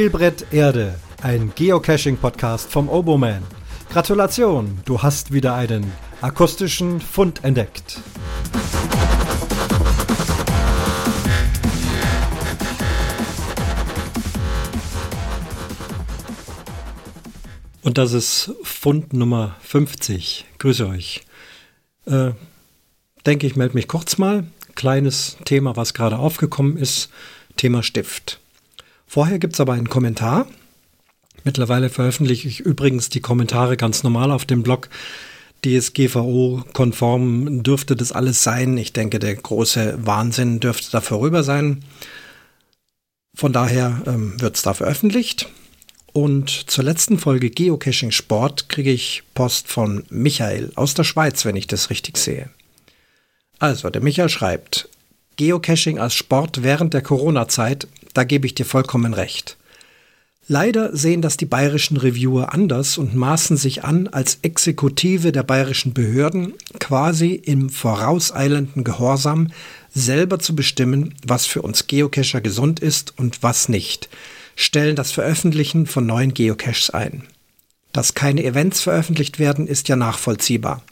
Spielbrett Erde, ein Geocaching-Podcast vom Oboman. Gratulation, du hast wieder einen akustischen Fund entdeckt. Und das ist Fund Nummer 50. Grüße euch. Äh, denke ich, melde mich kurz mal. Kleines Thema, was gerade aufgekommen ist. Thema Stift. Vorher gibt es aber einen Kommentar. Mittlerweile veröffentliche ich übrigens die Kommentare ganz normal auf dem Blog. DSGVO-konform dürfte das alles sein. Ich denke, der große Wahnsinn dürfte da vorüber sein. Von daher ähm, wird es da veröffentlicht. Und zur letzten Folge Geocaching Sport kriege ich Post von Michael aus der Schweiz, wenn ich das richtig sehe. Also, der Michael schreibt, Geocaching als Sport während der Corona-Zeit da gebe ich dir vollkommen recht. Leider sehen das die bayerischen Reviewer anders und maßen sich an, als Exekutive der bayerischen Behörden quasi im vorauseilenden Gehorsam selber zu bestimmen, was für uns Geocacher gesund ist und was nicht, stellen das Veröffentlichen von neuen Geocaches ein. Dass keine Events veröffentlicht werden, ist ja nachvollziehbar.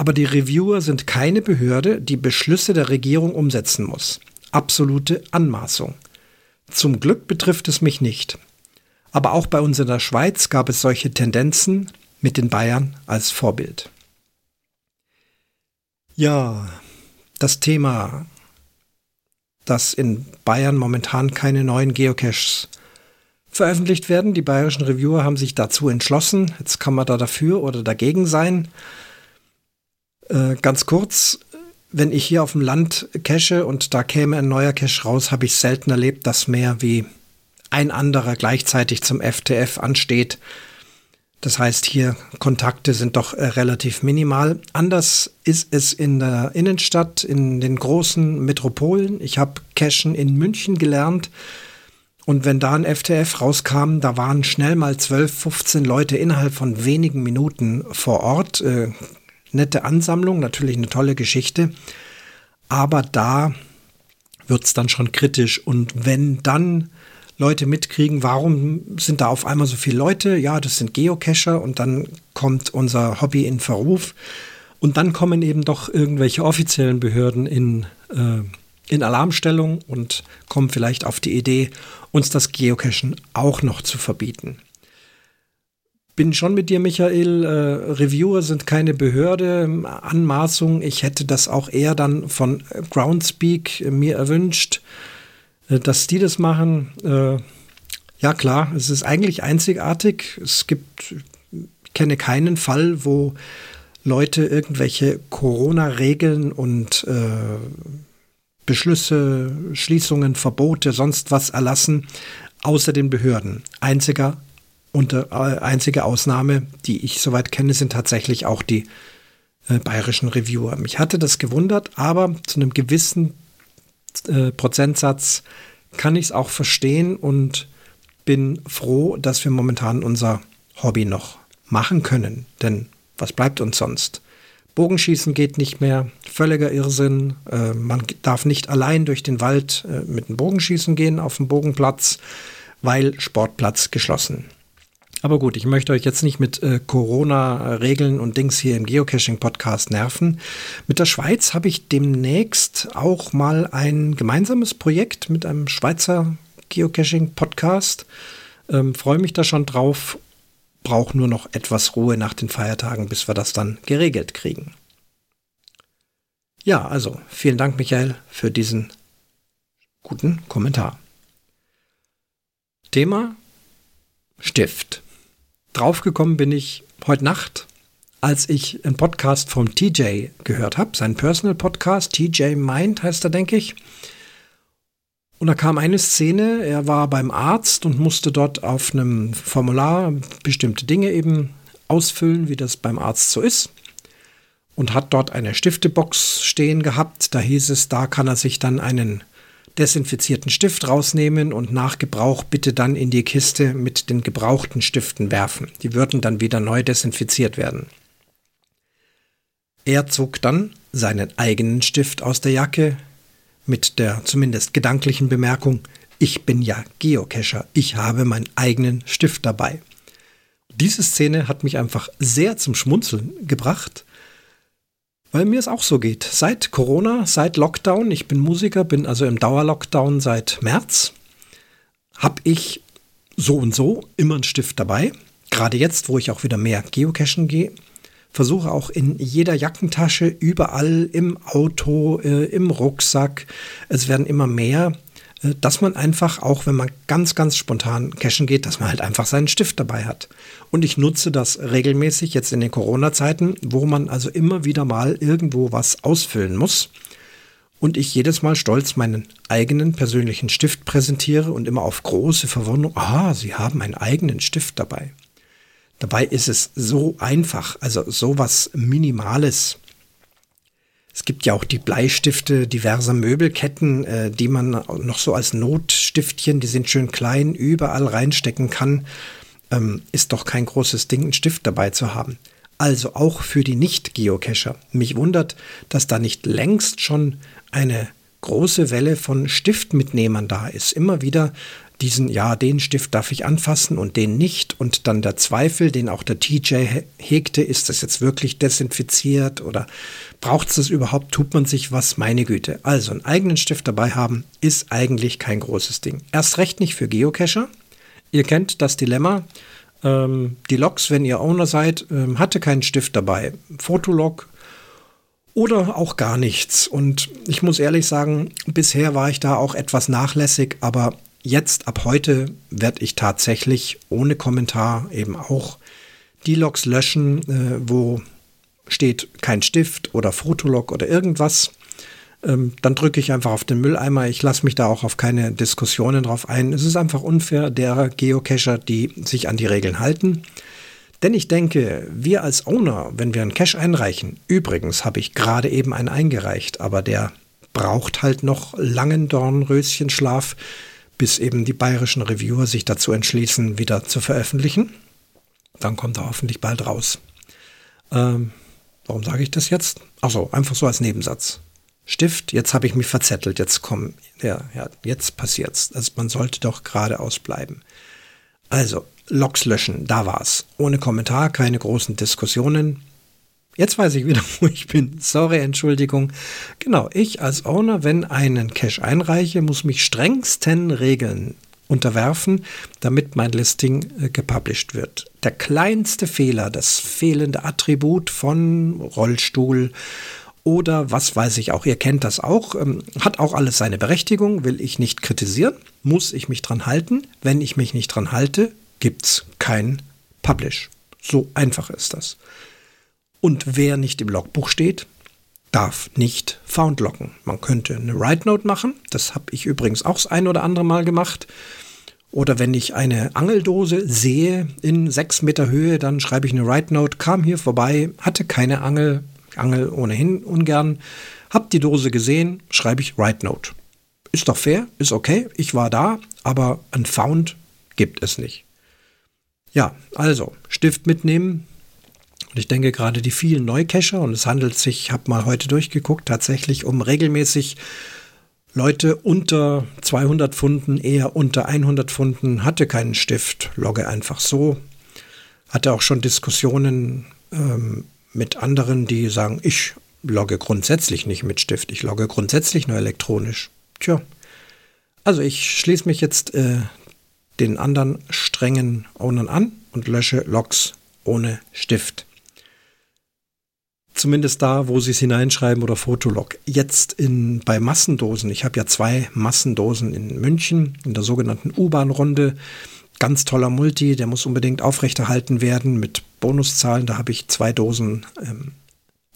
Aber die Reviewer sind keine Behörde, die Beschlüsse der Regierung umsetzen muss. Absolute Anmaßung. Zum Glück betrifft es mich nicht. Aber auch bei uns in der Schweiz gab es solche Tendenzen mit den Bayern als Vorbild. Ja, das Thema, dass in Bayern momentan keine neuen Geocaches veröffentlicht werden. Die bayerischen Reviewer haben sich dazu entschlossen. Jetzt kann man da dafür oder dagegen sein. Äh, ganz kurz, wenn ich hier auf dem Land cache und da käme ein neuer Cache raus, habe ich selten erlebt, dass mehr wie ein anderer gleichzeitig zum FTF ansteht. Das heißt, hier Kontakte sind doch äh, relativ minimal. Anders ist es in der Innenstadt, in den großen Metropolen. Ich habe Cachen in München gelernt. Und wenn da ein FTF rauskam, da waren schnell mal 12, 15 Leute innerhalb von wenigen Minuten vor Ort. Äh, nette Ansammlung, natürlich eine tolle Geschichte. Aber da wird es dann schon kritisch. Und wenn dann Leute mitkriegen, warum sind da auf einmal so viele Leute? Ja, das sind Geocacher und dann kommt unser Hobby in Verruf. Und dann kommen eben doch irgendwelche offiziellen Behörden in, äh, in Alarmstellung und kommen vielleicht auf die Idee, uns das Geocachen auch noch zu verbieten bin schon mit dir, Michael. Äh, Reviewer sind keine Behörde. Anmaßung. Ich hätte das auch eher dann von Groundspeak mir erwünscht, äh, dass die das machen. Äh, ja, klar, es ist eigentlich einzigartig. Es gibt, ich kenne keinen Fall, wo Leute irgendwelche Corona-Regeln und äh, Beschlüsse, Schließungen, Verbote, sonst was erlassen, außer den Behörden. Einziger und äh, einzige Ausnahme, die ich soweit kenne, sind tatsächlich auch die äh, bayerischen Reviewer. Mich hatte das gewundert, aber zu einem gewissen äh, Prozentsatz kann ich es auch verstehen und bin froh, dass wir momentan unser Hobby noch machen können. Denn was bleibt uns sonst? Bogenschießen geht nicht mehr, völliger Irrsinn. Äh, man darf nicht allein durch den Wald äh, mit dem Bogenschießen gehen auf dem Bogenplatz, weil Sportplatz geschlossen. Aber gut, ich möchte euch jetzt nicht mit äh, Corona-Regeln und Dings hier im Geocaching-Podcast nerven. Mit der Schweiz habe ich demnächst auch mal ein gemeinsames Projekt mit einem Schweizer Geocaching-Podcast. Ähm, Freue mich da schon drauf. Brauche nur noch etwas Ruhe nach den Feiertagen, bis wir das dann geregelt kriegen. Ja, also vielen Dank, Michael, für diesen guten Kommentar. Thema Stift. Draufgekommen bin ich heute Nacht, als ich einen Podcast vom TJ gehört habe, seinen Personal Podcast, TJ Mind heißt er, denke ich. Und da kam eine Szene, er war beim Arzt und musste dort auf einem Formular bestimmte Dinge eben ausfüllen, wie das beim Arzt so ist. Und hat dort eine Stiftebox stehen gehabt. Da hieß es, da kann er sich dann einen desinfizierten Stift rausnehmen und nach Gebrauch bitte dann in die Kiste mit den gebrauchten Stiften werfen. Die würden dann wieder neu desinfiziert werden. Er zog dann seinen eigenen Stift aus der Jacke mit der zumindest gedanklichen Bemerkung, Ich bin ja Geocacher. Ich habe meinen eigenen Stift dabei. Diese Szene hat mich einfach sehr zum Schmunzeln gebracht, weil mir es auch so geht. Seit Corona, seit Lockdown, ich bin Musiker, bin also im Dauerlockdown seit März, habe ich so und so immer einen Stift dabei. Gerade jetzt, wo ich auch wieder mehr Geocachen gehe, versuche auch in jeder Jackentasche, überall im Auto, äh, im Rucksack, es werden immer mehr, dass man einfach, auch wenn man ganz, ganz spontan cashen geht, dass man halt einfach seinen Stift dabei hat. Und ich nutze das regelmäßig jetzt in den Corona-Zeiten, wo man also immer wieder mal irgendwo was ausfüllen muss. Und ich jedes Mal stolz meinen eigenen persönlichen Stift präsentiere und immer auf große Verwunderung, ah, Sie haben einen eigenen Stift dabei. Dabei ist es so einfach, also sowas Minimales. Es gibt ja auch die Bleistifte diverser Möbelketten, äh, die man noch so als Notstiftchen, die sind schön klein, überall reinstecken kann. Ähm, ist doch kein großes Ding, einen Stift dabei zu haben. Also auch für die Nicht-Geocacher. Mich wundert, dass da nicht längst schon eine große Welle von Stiftmitnehmern da ist. Immer wieder diesen, ja, den Stift darf ich anfassen und den nicht. Und dann der Zweifel, den auch der TJ hegte, ist das jetzt wirklich desinfiziert oder braucht es das überhaupt? Tut man sich was? Meine Güte. Also einen eigenen Stift dabei haben ist eigentlich kein großes Ding. Erst recht nicht für Geocacher. Ihr kennt das Dilemma. Ähm, die Logs, wenn ihr Owner seid, ähm, hatte keinen Stift dabei. Fotolog oder auch gar nichts. Und ich muss ehrlich sagen, bisher war ich da auch etwas nachlässig, aber jetzt ab heute werde ich tatsächlich ohne Kommentar eben auch die Logs löschen, äh, wo steht kein Stift oder Fotolog oder irgendwas. Ähm, dann drücke ich einfach auf den Mülleimer. Ich lasse mich da auch auf keine Diskussionen drauf ein. Es ist einfach unfair derer Geocacher, die sich an die Regeln halten. Denn ich denke, wir als Owner, wenn wir einen Cache einreichen, übrigens habe ich gerade eben einen eingereicht, aber der braucht halt noch langen Dornröschenschlaf, bis eben die bayerischen Reviewer sich dazu entschließen, wieder zu veröffentlichen. Dann kommt er hoffentlich bald raus. Ähm, warum sage ich das jetzt? Achso, einfach so als Nebensatz. Stift, jetzt habe ich mich verzettelt, jetzt komm, ja, ja, jetzt passiert's. Also man sollte doch geradeaus bleiben. Also, Logs löschen, da war's. Ohne Kommentar, keine großen Diskussionen. Jetzt weiß ich wieder, wo ich bin. Sorry, Entschuldigung. Genau, ich als Owner, wenn einen Cache einreiche, muss mich strengsten Regeln unterwerfen, damit mein Listing äh, gepublished wird. Der kleinste Fehler, das fehlende Attribut von Rollstuhl oder was weiß ich auch, ihr kennt das auch, ähm, hat auch alles seine Berechtigung, will ich nicht kritisieren, muss ich mich dran halten. Wenn ich mich nicht dran halte, gibt's kein Publish. So einfach ist das. Und wer nicht im Logbuch steht, darf nicht found locken. Man könnte eine Write Note machen. Das habe ich übrigens auch das ein oder andere Mal gemacht. Oder wenn ich eine Angeldose sehe in sechs Meter Höhe, dann schreibe ich eine Write Note, kam hier vorbei, hatte keine Angel, Angel ohnehin ungern, hab die Dose gesehen, schreibe ich Write Note. Ist doch fair, ist okay, ich war da, aber ein Found gibt es nicht. Ja, also Stift mitnehmen, und ich denke gerade die vielen Neucacher, und es handelt sich, ich habe mal heute durchgeguckt, tatsächlich um regelmäßig Leute unter 200 Pfunden, eher unter 100 Pfunden, hatte keinen Stift, logge einfach so. Hatte auch schon Diskussionen ähm, mit anderen, die sagen, ich logge grundsätzlich nicht mit Stift, ich logge grundsätzlich nur elektronisch. Tja, also ich schließe mich jetzt äh, den anderen strengen Ownern an und lösche Logs ohne Stift. Zumindest da, wo sie es hineinschreiben oder Fotolog. Jetzt in, bei Massendosen. Ich habe ja zwei Massendosen in München in der sogenannten U-Bahn-Runde. Ganz toller Multi, der muss unbedingt aufrechterhalten werden mit Bonuszahlen. Da habe ich zwei Dosen ähm,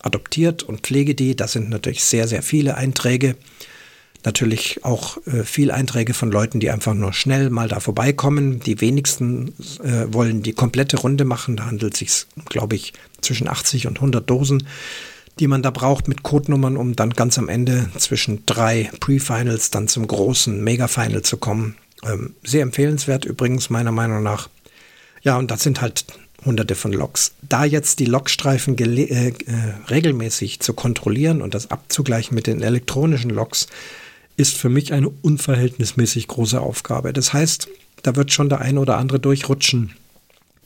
adoptiert und pflege die. Das sind natürlich sehr, sehr viele Einträge. Natürlich auch äh, viel Einträge von Leuten, die einfach nur schnell mal da vorbeikommen. Die wenigsten äh, wollen die komplette Runde machen. Da handelt es sich, glaube ich, zwischen 80 und 100 Dosen, die man da braucht mit Codenummern, um dann ganz am Ende zwischen drei Pre-Finals dann zum großen Mega-Final zu kommen. Ähm, sehr empfehlenswert übrigens meiner Meinung nach. Ja, und das sind halt hunderte von Loks. Da jetzt die Lokstreifen äh, äh, regelmäßig zu kontrollieren und das abzugleichen mit den elektronischen Loks, ist für mich eine unverhältnismäßig große Aufgabe. Das heißt, da wird schon der ein oder andere durchrutschen,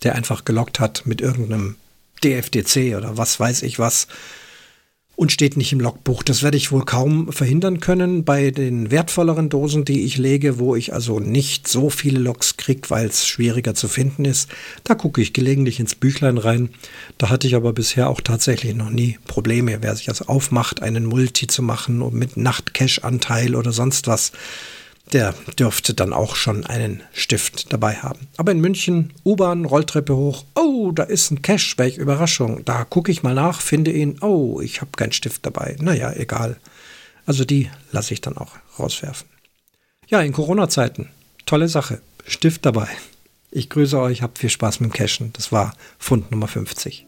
der einfach gelockt hat mit irgendeinem DFDC oder was weiß ich was und steht nicht im Logbuch. Das werde ich wohl kaum verhindern können bei den wertvolleren Dosen, die ich lege, wo ich also nicht so viele Logs kriege, weil es schwieriger zu finden ist. Da gucke ich gelegentlich ins Büchlein rein. Da hatte ich aber bisher auch tatsächlich noch nie Probleme. Wer sich also aufmacht, einen Multi zu machen und mit Nachtcash-Anteil oder sonst was, der dürfte dann auch schon einen Stift dabei haben. Aber in München, U-Bahn, Rolltreppe hoch. Oh, da ist ein Cash, welche Überraschung. Da gucke ich mal nach, finde ihn. Oh, ich habe keinen Stift dabei. Naja, egal. Also die lasse ich dann auch rauswerfen. Ja, in Corona-Zeiten. Tolle Sache. Stift dabei. Ich grüße euch, habt viel Spaß mit dem Cashen. Das war Fund Nummer 50.